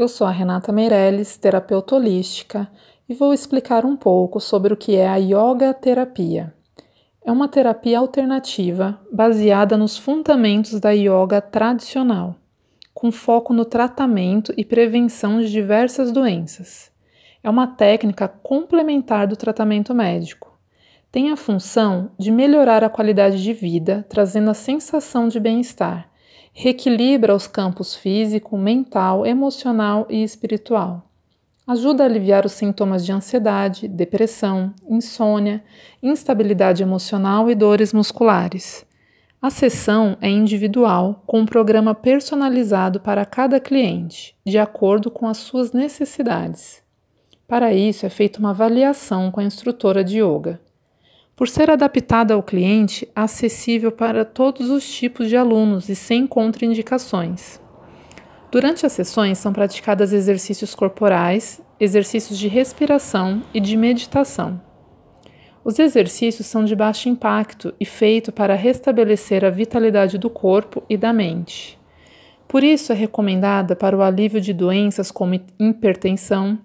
Eu sou a Renata Meirelles, terapeuta holística, e vou explicar um pouco sobre o que é a yoga terapia. É uma terapia alternativa baseada nos fundamentos da yoga tradicional, com foco no tratamento e prevenção de diversas doenças. É uma técnica complementar do tratamento médico. Tem a função de melhorar a qualidade de vida, trazendo a sensação de bem-estar reequilibra os campos físico, mental, emocional e espiritual. Ajuda a aliviar os sintomas de ansiedade, depressão, insônia, instabilidade emocional e dores musculares. A sessão é individual, com um programa personalizado para cada cliente, de acordo com as suas necessidades. Para isso, é feita uma avaliação com a instrutora de yoga. Por ser adaptada ao cliente, acessível para todos os tipos de alunos e sem contraindicações. Durante as sessões são praticados exercícios corporais, exercícios de respiração e de meditação. Os exercícios são de baixo impacto e feitos para restabelecer a vitalidade do corpo e da mente. Por isso é recomendada para o alívio de doenças como hipertensão,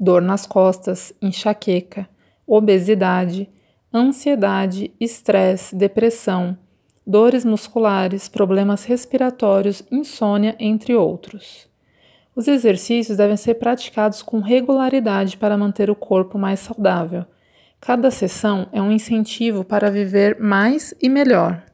dor nas costas, enxaqueca, obesidade, ansiedade, estresse, depressão, dores musculares, problemas respiratórios, insônia, entre outros. Os exercícios devem ser praticados com regularidade para manter o corpo mais saudável. Cada sessão é um incentivo para viver mais e melhor.